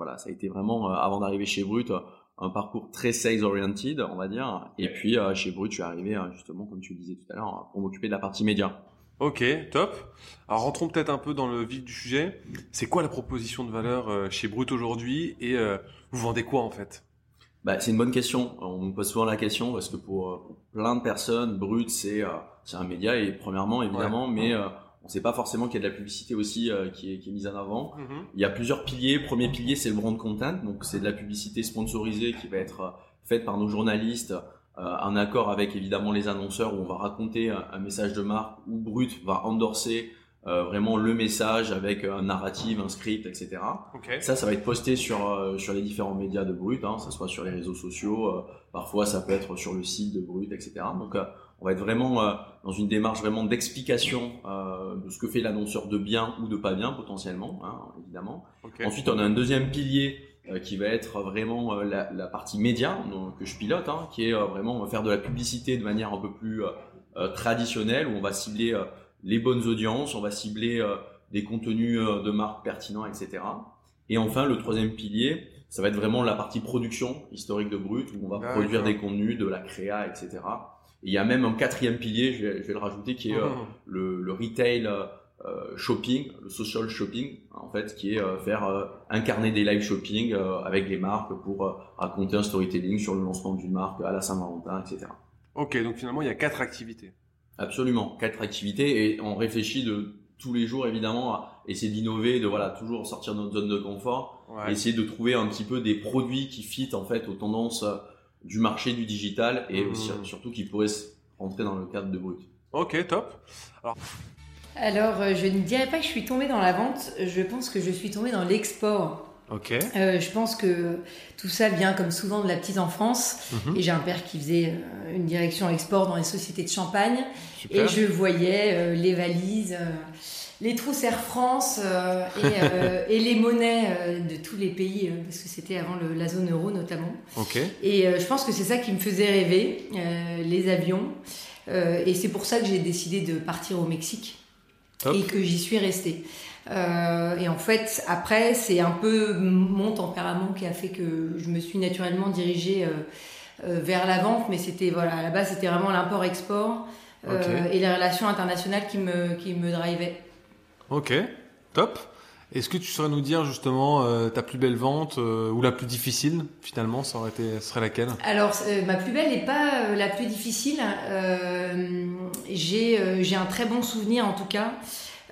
voilà, ça a été vraiment avant d'arriver chez Brut un parcours très sales oriented, on va dire. Et puis chez Brut, je suis arrivé justement, comme tu le disais tout à l'heure, pour m'occuper de la partie média. Ok, top. Alors rentrons peut-être un peu dans le vif du sujet. C'est quoi la proposition de valeur chez Brut aujourd'hui et vous vendez quoi en fait? Bah, c'est une bonne question. On me pose souvent la question parce que pour, plein de personnes, Brut c'est c'est un média et premièrement évidemment, mais on ne sait pas forcément qu'il y a de la publicité aussi euh, qui, est, qui, est, mise en avant. Mhm. Il y a plusieurs piliers. Premier pilier, c'est le brand content, donc c'est de la publicité sponsorisée qui va être euh, faite par nos journalistes euh, en accord avec évidemment les annonceurs où on va raconter un, message de marque où Brut va endorser euh, vraiment le message avec un narrative, un script, etc. Ça, ça va être posté sur sur les différents médias de Brut, hein, ça soit sur les réseaux sociaux, parfois ça peut être sur le site de Brut, etc. Donc on va être vraiment euh, dans une démarche vraiment d'explication euh, de ce que fait l'annonceur de bien ou de pas bien potentiellement, hein, évidemment. Ensuite, on a un deuxième pilier euh, qui va être vraiment la, la, partie média donc, que je pilote, hein, qui est vraiment faire de la publicité de manière un peu plus traditionnelle, où on va cibler les bonnes audiences, on va cibler des contenus de marque pertinents, etc. Et enfin, le troisième pilier, ça va être vraiment la partie production historique de Brut, où on va produire des contenus, de la créa, etc il y a même un quatrième pilier, je vais, je vais le rajouter, qui est euh, mmh. le, le, retail euh, shopping, le social shopping, en fait, qui est euh, faire incarner des live shopping avec les marques pour raconter un storytelling sur le lancement d'une marque à la Saint-Valentin, etc. Ok, donc finalement, il y a quatre activités. Absolument, quatre activités et on réfléchit de tous les jours évidemment à essayer d'innover, de voilà toujours sortir de notre zone de confort, essayer de trouver un petit peu des produits qui fit en fait aux tendances du marché du digital et mmh. surtout qui pourrait rentrer dans le cadre de Brut. Ok, top. Alors... Alors, euh, je ne dirais pas que je suis tombée dans la vente, je pense que je suis tombée dans l'export. Ok. Euh, je pense que tout ça vient comme souvent de la petite enfance. Mmh. Et j'ai un père qui faisait euh, une direction export dans les sociétés de champagne. Et je voyais les valises les trousses Air France euh, euh, et, les monnaies euh, de tous les pays, parce que c'était avant la zone euro notamment. Et je pense que c'est ça qui me faisait rêver, les avions. et c'est pour ça que j'ai décidé de partir au Mexique et que j'y suis restée. et en fait, après, c'est un peu mon tempérament qui a fait que je me suis naturellement dirigée vers la vente, mais c'était voilà, à la base, c'était vraiment l'import-export et les relations internationales qui me, qui me drivaient. Ok, top. Est-ce que tu saurais nous dire justement euh, ta plus belle vente euh, ou la plus difficile finalement ça aurait été serait laquelle? Alors euh, ma plus belle n'est pas la plus difficile. j'ai un très bon souvenir en tout cas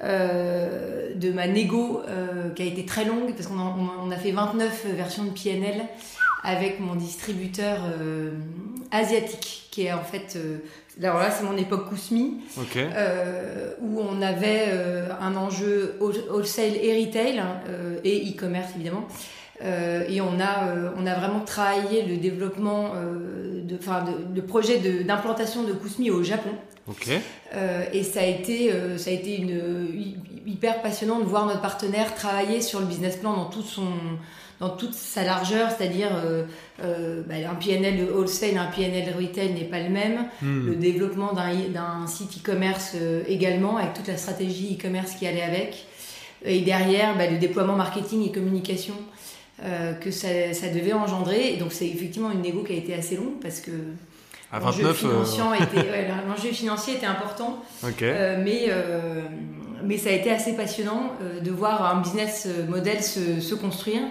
de ma négo qui a été très longue parce qu'on a, on a fait 29 versions de PNL avec mon distributeur asiatique qui est en fait alors là, c'est mon époque Kousmi, euh, où on avait euh, un enjeu wholesale et retail, hein, euh, et e-commerce évidemment. et on a, on a vraiment travaillé le développement, de, enfin, de, de projet d'implantation de, Kousmi au Japon. et ça a été, ça a été une, hyper passionnant de voir notre partenaire travailler sur le business plan dans tout son, dans toute sa largeur, c'est-à-dire euh, euh, bah, un PNL wholesale, un PNL retail n'est pas le même. Hmm. Le développement d'un site e-commerce euh, également, avec toute la stratégie e-commerce qui allait avec. Et derrière, bah, le déploiement marketing et communication que ça, devait engendrer. Et donc c'est effectivement une négo qui a été assez longue parce que l'enjeu financier, financier, était important. mais mais ça a été assez passionnant de voir un business model se, se construire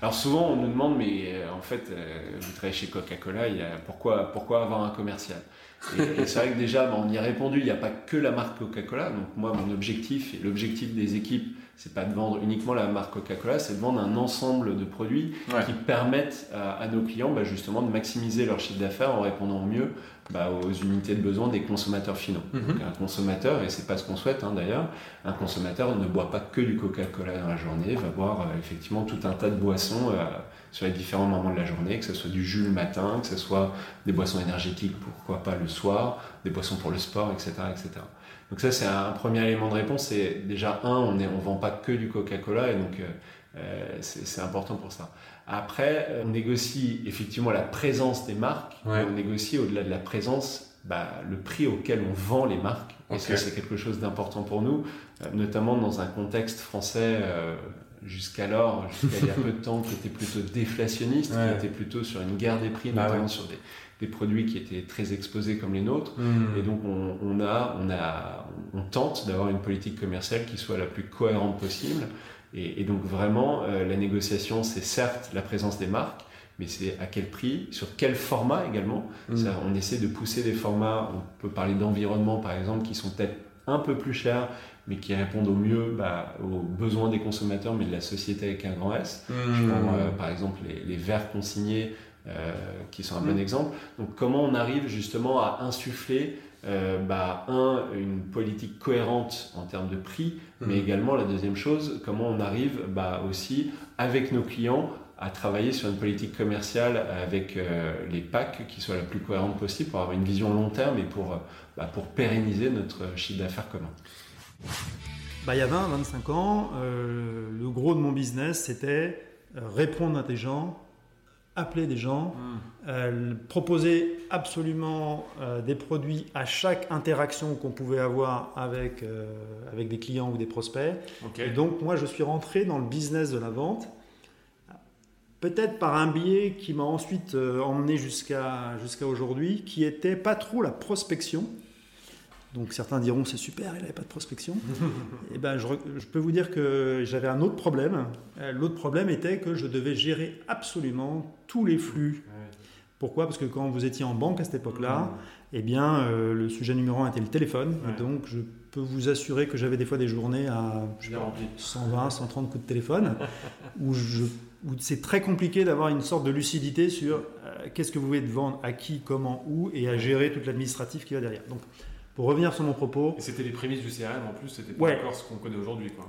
alors souvent on nous demande mais euh, en fait euh, vous travaillez chez Coca-Cola, pourquoi, pourquoi avoir un commercial? Et, c'est vrai que déjà bah, on y a répondu, il n'y a pas que la marque Coca-Cola. Donc moi mon objectif et l'objectif des équipes c'est pas de vendre uniquement la marque Coca-Cola, c'est de vendre un ensemble de produits qui permettent à, nos clients bah, justement de maximiser leur chiffre d'affaires en répondant au mieux bah, aux unités de besoin des consommateurs finaux. Mhm. un consommateur, et c'est pas ce qu'on souhaite hein, d'ailleurs, un consommateur ne boit pas que du Coca-Cola dans la journée, va boire euh, effectivement tout un tas de boissons euh, sur les différents moments de la journée, que ce soit du jus le matin, que ce soit des boissons énergétiques, pourquoi pas le soir, des boissons pour le sport, etc. etc. Donc ça c'est un premier élément de réponse, c'est déjà un, on ne on vend pas que du Coca-Cola, et donc euh, c'est important pour ça. Après, on négocie effectivement la présence des marques, on négocie au-delà de la présence bah, le prix auquel on vend les marques. Et ça, c'est quelque chose d'important pour nous, euh, notamment dans un contexte français euh, jusqu'alors, jusqu'à il y a peu de temps, qui était plutôt déflationniste, qui était plutôt sur une guerre des prix, bah notamment sur des, des, produits qui étaient très exposés comme les nôtres. Hmm. Et donc on, on, a, on, a, on tente d'avoir une politique commerciale qui soit la plus cohérente possible. Et, et donc vraiment, euh, la négociation, c'est certes la présence des marques, mais c'est à quel prix, sur quel format également. Hmm. On essaie de pousser des formats, on peut parler d'environnement par exemple, qui sont peut-être un peu plus chers, mais qui répondent au mieux bah, aux besoins des consommateurs, mais de la société avec un grand S. Je hmm. prends euh, par exemple les, les verres consignés, euh, qui sont un bon hmm. exemple. Donc comment on arrive justement à insuffler euh, bah, un, une politique cohérente en termes de prix, mais également la deuxième chose, comment on arrive bah, aussi avec nos clients à travailler sur une politique commerciale avec euh, les packs qui soit la plus cohérente possible pour avoir une vision long terme et pour, euh, bah, pour pérenniser notre chiffre d'affaires commun. Bah, il y a 20, 25 ans, euh, le gros de mon business, c'était répondre à des gens, appeler des gens, hmm. proposer absolument des produits à chaque interaction qu'on pouvait avoir avec, avec des clients ou des prospects. Et donc, moi, je suis rentré dans le business de la vente peut-être par un biais qui m'a ensuite euh, emmené jusqu'à jusqu'à aujourd'hui, qui était pas trop la prospection. Donc certains diront c'est super, il n'avait pas de prospection. Et eh ben je, je, peux vous dire que j'avais un autre problème. Euh, l'autre problème était que je devais gérer absolument tous les flux. Pourquoi? Parce que quand vous étiez en banque à cette époque-là, eh bien euh, le sujet numéro un était le téléphone. Et donc je peux vous assurer que j'avais des fois des journées à 120, 130 coups de téléphone où c'est très compliqué d'avoir une sorte de lucidité sur euh, qu'est-ce que vous voulez vendre, à qui, comment, où, et à gérer toute l'administratif qui va derrière. Donc, pour revenir sur mon propos. Et c'était les prémices du CRM en plus, c'était pas encore ce qu'on connaît aujourd'hui. Quoi.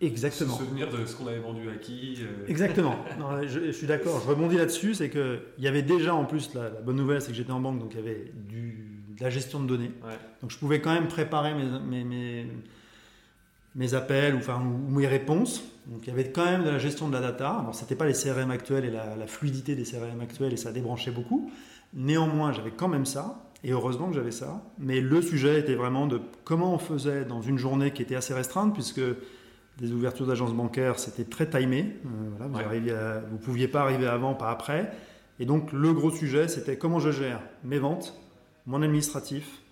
Exactement. Se souvenir de ce qu'on avait vendu à qui. Euh. Exactement. je, suis d'accord, je rebondis là-dessus, c'est qu'il y avait déjà en plus, la, bonne nouvelle, c'est que j'étais en banque, donc il y avait du, de la gestion de données. Donc je pouvais quand même préparer mes, mes, mes, appels ou, enfin, ou mes réponses. Donc il y avait quand même de la gestion de la data. Alors c'était pas les CRM actuels et la, fluidité des CRM actuels et ça débranchait beaucoup. Néanmoins, j'avais quand même ça. Et heureusement que j'avais ça. Mais le sujet était vraiment de comment on faisait dans une journée qui était assez restreinte, puisque des ouvertures d'agences bancaires, c'était très timé. Euh, vous, ne pouviez pas arriver avant, pas après. Et donc le gros sujet, c'était comment je gère mes ventes, mon administratif,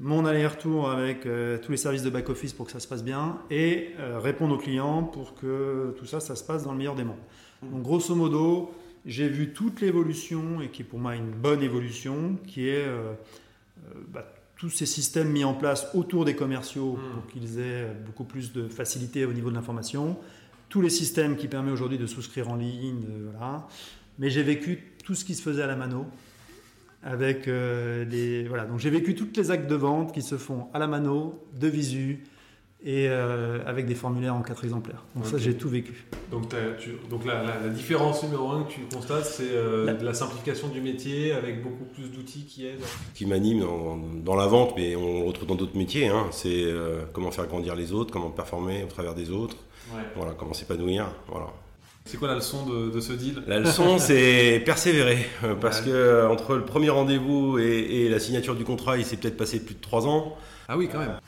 mon aller-retour avec euh, tous les services de back-office pour que ça se passe bien et euh, répondre aux clients pour que tout ça, ça se passe dans le meilleur des mondes. Mmh. Donc grosso modo, j'ai vu toute l'évolution et qui est pour moi une bonne évolution, qui est euh, bah, tous ces systèmes mis en place autour des commerciaux mmh. pour qu'ils aient beaucoup plus de facilité au niveau de l'information, tous les systèmes qui permettent aujourd'hui de souscrire en ligne, voilà. Mais j'ai vécu tout ce qui se faisait à la mano, avec euh, des voilà donc j'ai vécu toutes les actes de vente qui se font à la mano de visu et euh, avec des formulaires en quatre exemplaires donc ça j'ai tout vécu donc, donc la, différence numéro un que tu constates c'est euh, la... la simplification du métier avec beaucoup plus d'outils qui aident qui m'anime dans, la vente mais on le retrouve dans d'autres métiers hein. c'est comment faire grandir les autres comment performer au travers des autres voilà comment s'épanouir voilà c'est quoi la leçon de, ce deal? La leçon, c'est persévérer. Euh, parce que euh, entre le premier rendez-vous et, la signature du contrat, il s'est peut-être passé plus de trois ans. Ah oui, quand même.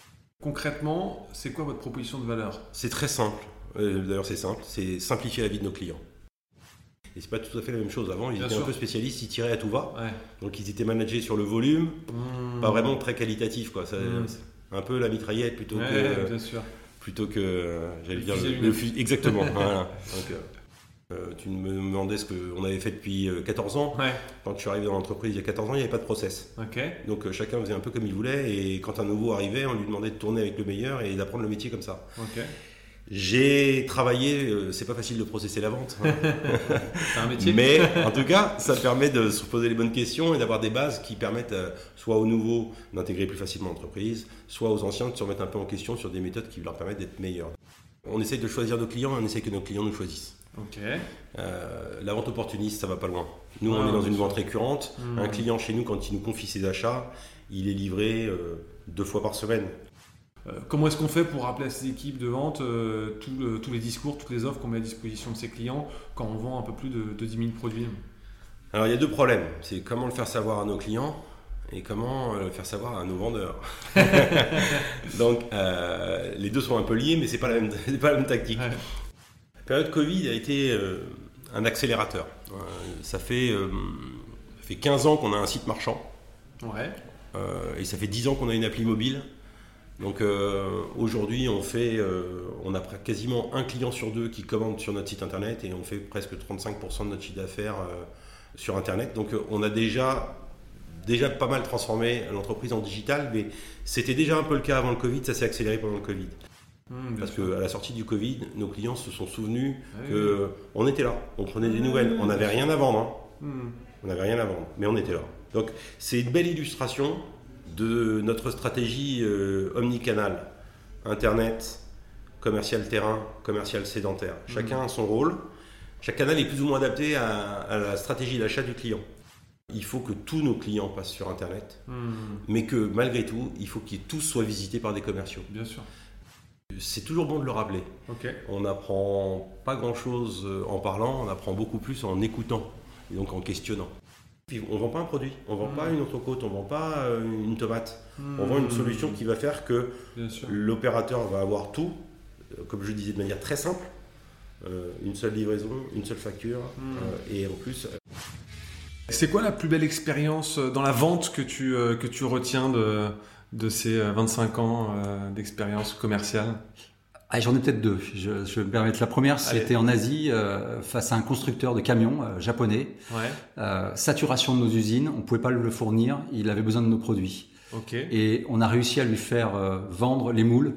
Concrètement, c'est quoi votre proposition de valeur? C'est très simple. Euh, d'ailleurs, c'est simple. C'est simplifier la vie de nos clients. Et c'est pas tout à fait la même chose. Avant, ils étaient un peu spécialistes, ils tiraient à tout va. Donc ils étaient managés sur le volume, mmh. pas vraiment très qualitatif. Quoi. Mmh. Un peu la mitraillette plutôt que. Bien sûr. Plutôt que. J'allais dire le, Exactement. voilà. Donc, euh, tu me demandais ce qu'on avait fait depuis 14 euh, ans. Quand je suis arrivé dans l'entreprise il y a 14 ans, il n'y avait pas de process. Donc euh, chacun faisait un peu comme il voulait et quand un nouveau arrivait, on lui demandait de tourner avec le meilleur et d'apprendre le métier comme ça. J'ai travaillé, c'est pas facile de processer la vente. Hein. un métier. Mais en tout cas, ça permet de se poser les bonnes questions et d'avoir des bases qui permettent soit aux nouveaux d'intégrer plus facilement l'entreprise, soit aux anciens de se remettre un peu en question sur des méthodes qui leur permettent d'être meilleurs. On essaye de choisir nos clients et on essaye que nos clients nous choisissent. Euh, la vente opportuniste, ça va pas loin. Nous, on est dans une vente récurrente. Hmm. Un client chez nous, quand il nous confie ses achats, il est livré euh, deux fois par semaine. Euh, comment est-ce qu'on fait pour rappeler à ces équipes de vente tous les discours, toutes les offres qu'on met à disposition de ses clients quand on vend un peu plus de, de 10 000 produits? Alors il y a deux problèmes. C'est comment le faire savoir à nos clients et comment le faire savoir à nos vendeurs. Donc les deux sont un peu liés, mais c'est pas la même, pas la même tactique. Période Covid a été un accélérateur. ça, fait, ça fait 15 ans qu'on a un site marchand. Ouais. et ça fait 10 ans qu'on a une appli mobile. Donc aujourd'hui, on fait, on a quasiment un client sur deux qui commande sur notre site internet et on fait presque 35% de notre chiffre d'affaires sur internet. Donc on a déjà déjà pas mal transformé l'entreprise en digital, mais c'était déjà un peu le cas avant le Covid, ça s'est accéléré pendant le Covid. Mmh, Parce qu'à la sortie du Covid, nos clients se sont souvenus qu'on que on était là, on prenait des nouvelles, on n'avait rien à vendre. Hein. Mmh. On n'avait rien à vendre, mais on était là. Donc c'est une belle illustration de notre stratégie euh, omnicanal, Internet, commercial terrain, commercial sédentaire. Mmh. Chacun a son rôle. Chaque canal est plus ou moins adapté à la stratégie d'achat du client il faut que tous nos clients passent sur Internet, mais que malgré tout, il faut qu'ils tous soient visités par des commerciaux. Bien sûr. C'est toujours bon de le rappeler. On n'apprend pas grand-chose euh, en parlant, on apprend beaucoup plus en écoutant et donc en questionnant. on ne vend pas un produit, on ne vend pas hmm. une entrecôte, on ne vend pas euh, une tomate. On vend une hmm. solution qui va faire que l'opérateur va avoir tout, euh, comme je disais de manière très simple, une seule livraison, une seule facture, et en plus c'est quoi la plus belle expérience dans la vente que tu, euh, que tu retiens de, de ces 25 euh, ans d'expérience commerciale ah, J'en ai peut-être deux. Je, vais me permettre. La première, c'était en Asie, face à un constructeur de camions japonais. saturation de nos usines, on ne pouvait pas le fournir, il avait besoin de nos produits. Et on a réussi à lui faire vendre les moules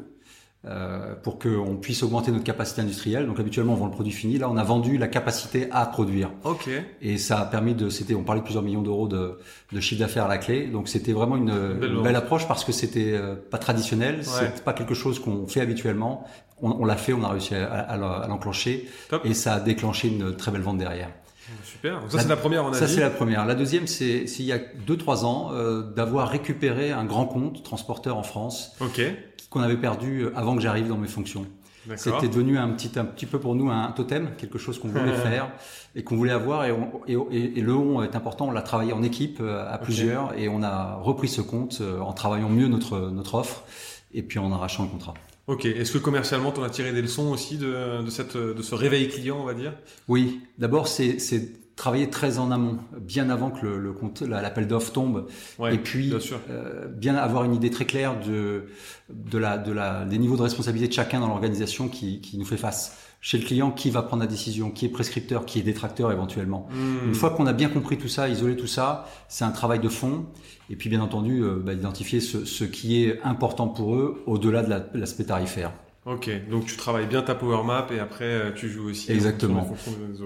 euh, pour qu'on puisse augmenter notre capacité industrielle. Donc habituellement on vend le produit fini. Là on a vendu la capacité à produire. Ok. Et ça a permis de, c'était, on parlait de plusieurs millions d'euros de, de chiffre d'affaires à la clé. Donc c'était vraiment une belle, approche parce que c'était euh, pas traditionnel, c'est pas quelque chose qu'on fait habituellement. On, on l'a fait, on a réussi à, à, l'enclencher et ça a déclenché une très belle vente derrière. Super. ça, c'est la première, on Ça, c'est la première. La deuxième, c'est s'il y a 2-3 ans, euh, d'avoir récupéré un grand compte transporteur en France. OK qu'on avait perdu euh, avant que j'arrive dans mes fonctions. C'était devenu un petit, un petit peu pour nous un totem, quelque chose qu'on voulait faire et qu'on voulait avoir. Et, et, le on est important, on l'a travaillé en équipe euh, à plusieurs et on a repris ce compte euh, en travaillant mieux notre, notre offre et puis en arrachant le contrat. Ok. Est-ce que commercialement, tu en as tiré des leçons aussi de, de, cette, de ce réveil client, on va dire? Oui. D'abord, c'est travailler très en amont, bien avant que le, le l'appel d'offres tombe, et puis bien, euh, bien, avoir une idée très claire de, de la, de la, des niveaux de responsabilité de chacun dans l'organisation qui, qui nous fait face. Chez le client, qui va prendre la décision, qui est prescripteur, qui est détracteur éventuellement? Hmm. Une fois qu'on a bien compris tout ça, isolé tout ça, c'est un travail de fond. Et puis bien entendu, euh, bah, identifier ce, ce, qui est important pour eux au-delà de l'aspect tarifaire. Ok, donc tu travailles bien ta power map et après euh, tu joues aussi. Exactement.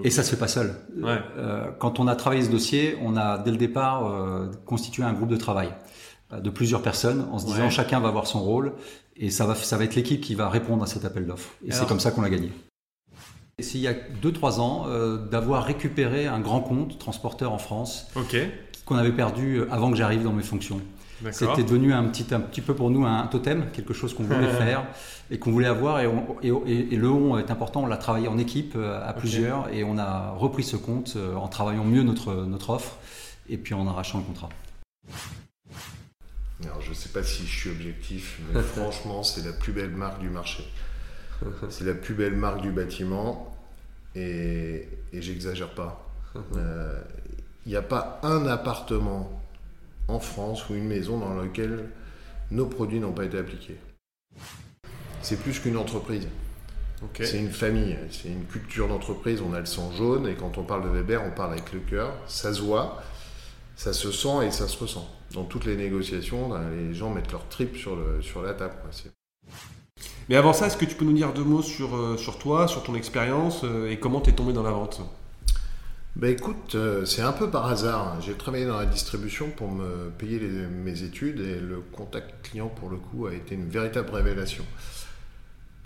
Et ça se fait pas seul. Ouais. Euh, quand on a travaillé ce dossier, on a dès le départ euh, constitué un groupe de travail de plusieurs personnes en se disant chacun va avoir son rôle et ça va ça va être l'équipe qui va répondre à cet appel d'offres. Et c'est comme ça qu'on l'a gagné. S'il y a 2-3 ans, euh, d'avoir récupéré un grand compte transporteur en France okay. qu'on avait perdu avant que j'arrive dans mes fonctions. C'était devenu un petit, un petit peu pour nous un totem, quelque chose qu'on voulait faire et qu'on voulait avoir. Et, et, le on est important, on l'a travaillé en équipe euh, à plusieurs et on a repris ce compte euh, en travaillant mieux notre, notre offre et puis en arrachant le contrat. Alors, je ne sais pas si je suis objectif, mais franchement, c'est la plus belle marque du marché. C'est la plus belle marque du bâtiment et, et j'exagère pas. Euh, il n'y a pas un appartement en France ou une maison dans laquelle nos produits n'ont pas été appliqués. C'est plus qu'une entreprise. C'est une famille, c'est une culture d'entreprise. On a le sang jaune et quand on parle de Weber, on parle avec le cœur. Ça se voit, ça se sent et ça se ressent. Dans toutes les négociations, ben, les gens mettent leur trip sur, le, sur la table. Mais avant ça, est-ce que tu peux nous dire deux mots sur, euh, sur toi, sur ton expérience euh, et comment tu es tombé dans la vente? Ben écoute, euh, c'est un peu par hasard. J'ai travaillé dans la distribution pour me payer mes études et le contact client pour le coup a été une véritable révélation.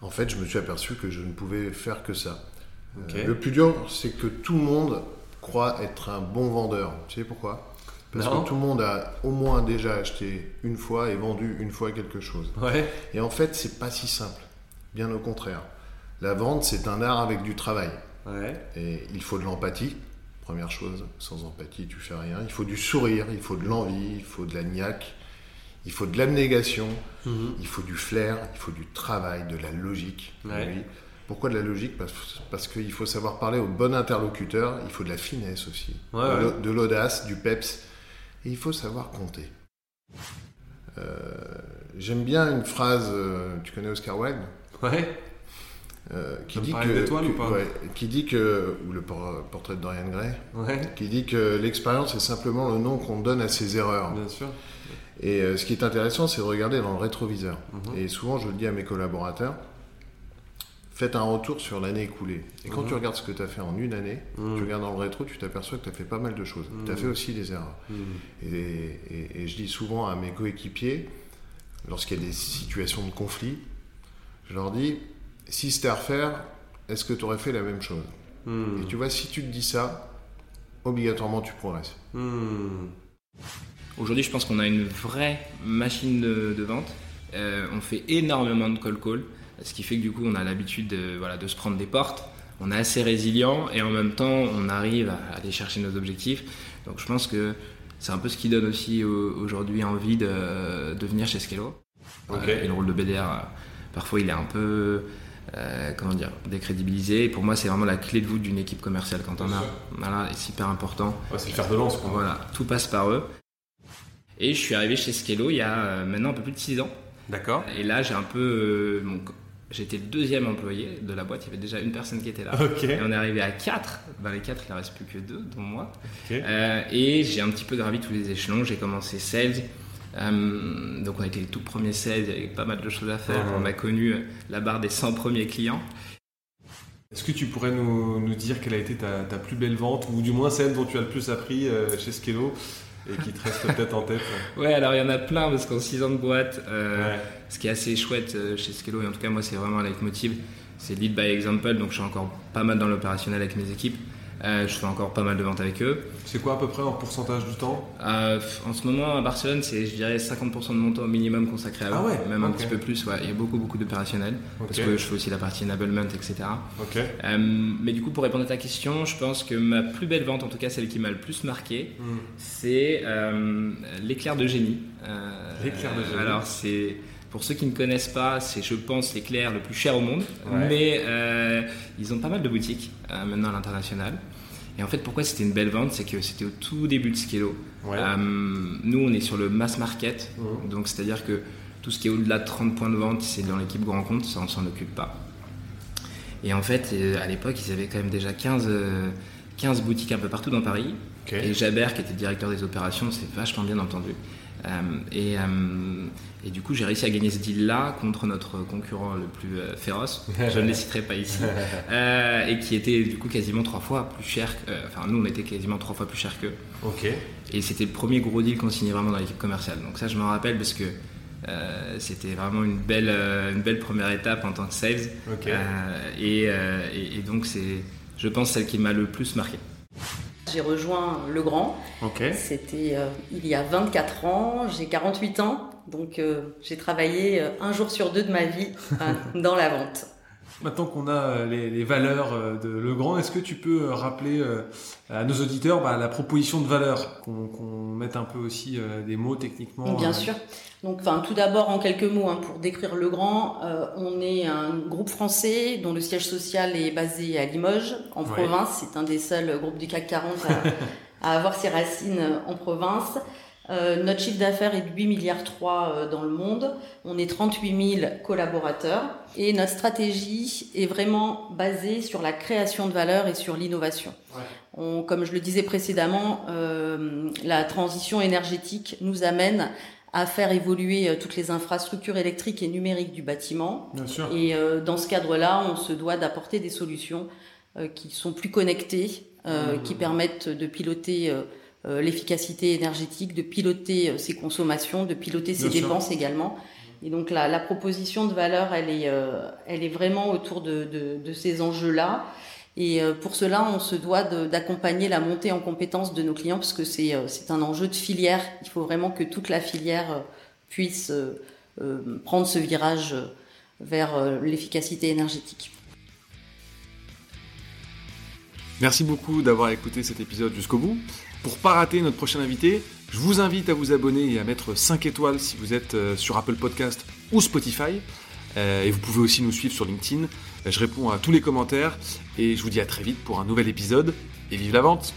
En fait, je me suis aperçu que je ne pouvais faire que ça. Euh, le plus dur, c'est que tout le monde croit être un bon vendeur. Tu sais pourquoi? Parce que tout le monde a au moins déjà acheté une fois et vendu une fois quelque chose. Et en fait, c'est pas si simple. Bien au contraire. La vente, c'est un art avec du travail. Et il faut de l'empathie, Première chose, sans empathie, tu fais rien. Il faut du sourire, il faut de l'envie, il faut de la niaque, il faut de l'abnégation, mhm. il faut du flair, il faut du travail, de la logique. Pourquoi de la logique? Parce, qu'il faut savoir parler au bon interlocuteur, il faut de la finesse aussi, de l'audace, du peps, et il faut savoir compter. Euh, j'aime bien une phrase, euh, tu connais Oscar Wilde? Ouais. Euh, qui, dit que, qui dit que, ou le portrait de Dorian Gray, qui dit que l'expérience est simplement le nom qu'on donne à ses erreurs. Bien sûr. Et ce qui est intéressant, c'est de regarder dans le rétroviseur. Mhm. Et souvent, je le dis à mes collaborateurs, faites un retour sur l'année écoulée. Et quand tu mhm. regardes ce que tu as fait en une année, mhm. tu regardes dans le rétro, tu t'aperçois que tu as fait pas mal de choses. Tu as fait aussi des erreurs. Et, je dis souvent à mes coéquipiers, lorsqu'il y a des situations de conflit, je leur dis, si c'était à refaire, est-ce que tu aurais fait la même chose Et tu vois, si tu te dis ça, obligatoirement tu progresses. Aujourd'hui, je pense qu'on a une vraie machine de, vente. Euh, on fait énormément de call call. Ce qui fait que du coup, on a l'habitude de, voilà, de se prendre des portes. On est assez résilient et en même temps, on arrive à aller chercher nos objectifs. Donc je pense que c'est un peu ce qui donne aussi aujourd'hui envie de, de, venir chez Skello. et le rôle de BDR, euh, parfois, il est un peu. Euh, comment dire, décrédibilisé. Et pour moi, c'est vraiment la clé de voûte d'une équipe commerciale quand on a. Voilà, c'est hyper important. c'est le fer de lance. Voilà, tout passe par eux. Et je suis arrivé chez Skello il y a euh, maintenant un peu plus de 6 ans. D'accord. Et là, j'ai un peu. J'étais le deuxième employé de la boîte, il y avait déjà une personne qui était là. Et on est arrivé à quatre. Dans les quatre, il ne reste plus que deux, dont moi. Euh, et j'ai un petit peu gravi tous les échelons. J'ai commencé sales. Euh, donc on a été les tout premiers sales, il y avait pas mal de choses à faire. On a connu la barre des 100 premiers clients. Est-ce que tu pourrais nous, nous, dire quelle a été ta, ta, plus belle vente, ou du moins celle dont tu as le plus appris euh, chez Skello et qui te reste peut-être en tête Ouais, alors il y en a plein parce qu'en 6 ans de boîte, euh, ce qui est assez chouette chez Skello, et en tout cas moi c'est vraiment un leitmotiv, c'est lead by example, donc je suis encore pas mal dans l'opérationnel avec mes équipes. Euh, je fais encore pas mal de ventes avec eux. C'est quoi à peu près en pourcentage du temps? Euh, En ce moment, à Barcelone, c'est je dirais 50% de mon temps minimum consacré à eux. Ah ouais Même un petit peu plus, ouais. Il y a beaucoup, beaucoup d'opérationnels. Parce que je fais aussi la partie enablement, etc. Euh, mais du coup, pour répondre à ta question, je pense que ma plus belle vente, en tout cas celle qui m'a le plus marqué, hmm. c'est l'éclair de génie. l'éclair de génie. Alors, c'est. Pour ceux qui ne connaissent pas, c'est, je pense, l'éclair le plus cher au monde. Mais ils ont pas mal de boutiques maintenant à l'international. Et en fait, pourquoi c'était une belle vente C'est que c'était au tout début de Skello. Euh, nous, on est sur le mass market, donc c'est-à-dire que tout ce qui est au-delà de 30 points de vente, c'est dans l'équipe grand compte, ça on s'en occupe pas. Et en fait, euh, à l'époque, ils avaient quand même déjà 15, 15 euh, boutiques un peu partout dans Paris. Et Jabert, qui était directeur des opérations, c'est vachement bien entendu. Et, et du coup, j'ai réussi à gagner ce deal-là contre notre concurrent le plus euh, féroce, je ne les citerai pas ici, euh, et qui était du coup quasiment trois fois plus cher. Euh, enfin, nous, on était quasiment trois fois plus cher qu'eux. Ok. Et c'était le premier gros deal qu'on signait vraiment dans l'équipe commerciale. Donc ça, je m'en rappelle parce que c'était vraiment une belle, une belle première étape en tant que sales. Et, et, donc, c'est, je pense, celle qui m'a le plus marqué. J'ai rejoint Le Grand. C'était il y a 24 ans, j'ai 48 ans. Donc euh, j'ai travaillé euh, un jour sur deux de ma vie dans la vente. Maintenant qu'on a euh, les, valeurs de Legrand, est-ce que tu peux rappeler à nos auditeurs bah, la proposition de valeur, qu'on mette un peu aussi des mots techniquement Bien sûr. Donc, enfin, tout d'abord, en quelques mots, hein, pour décrire Legrand, on est un groupe français dont le siège social est basé à Limoges, en province. C'est un des seuls groupes du CAC 40 à avoir ses racines en province. Euh, notre chiffre d'affaires est de 8 milliards 3 euh, dans le monde. On est 38 000 collaborateurs et notre stratégie est vraiment basée sur la création de valeur et sur l'innovation. comme je le disais précédemment, euh, la transition énergétique nous amène à faire évoluer toutes les infrastructures électriques et numériques du bâtiment. Et dans ce cadre-là, on se doit d'apporter des solutions qui sont plus connectées, mmh. qui permettent de piloter euh, l'efficacité énergétique, de piloter euh, ses consommations, de piloter ses dépenses également. Et donc la, la, proposition de valeur, elle est, euh, elle est vraiment autour de, de, de ces enjeux-là. Et pour cela, on se doit d'accompagner la montée en compétences de nos clients parce que c'est un enjeu de filière. Il faut vraiment que toute la filière puisse prendre ce virage vers l'efficacité énergétique. Merci beaucoup d'avoir écouté cet épisode jusqu'au bout. Pour pas rater notre prochain invité, je vous invite à vous abonner et à mettre 5 étoiles si vous êtes euh, sur Apple Podcast ou Spotify. et vous pouvez aussi nous suivre sur LinkedIn. Je réponds à tous les commentaires et je vous dis à très vite pour un nouvel épisode et vive la vente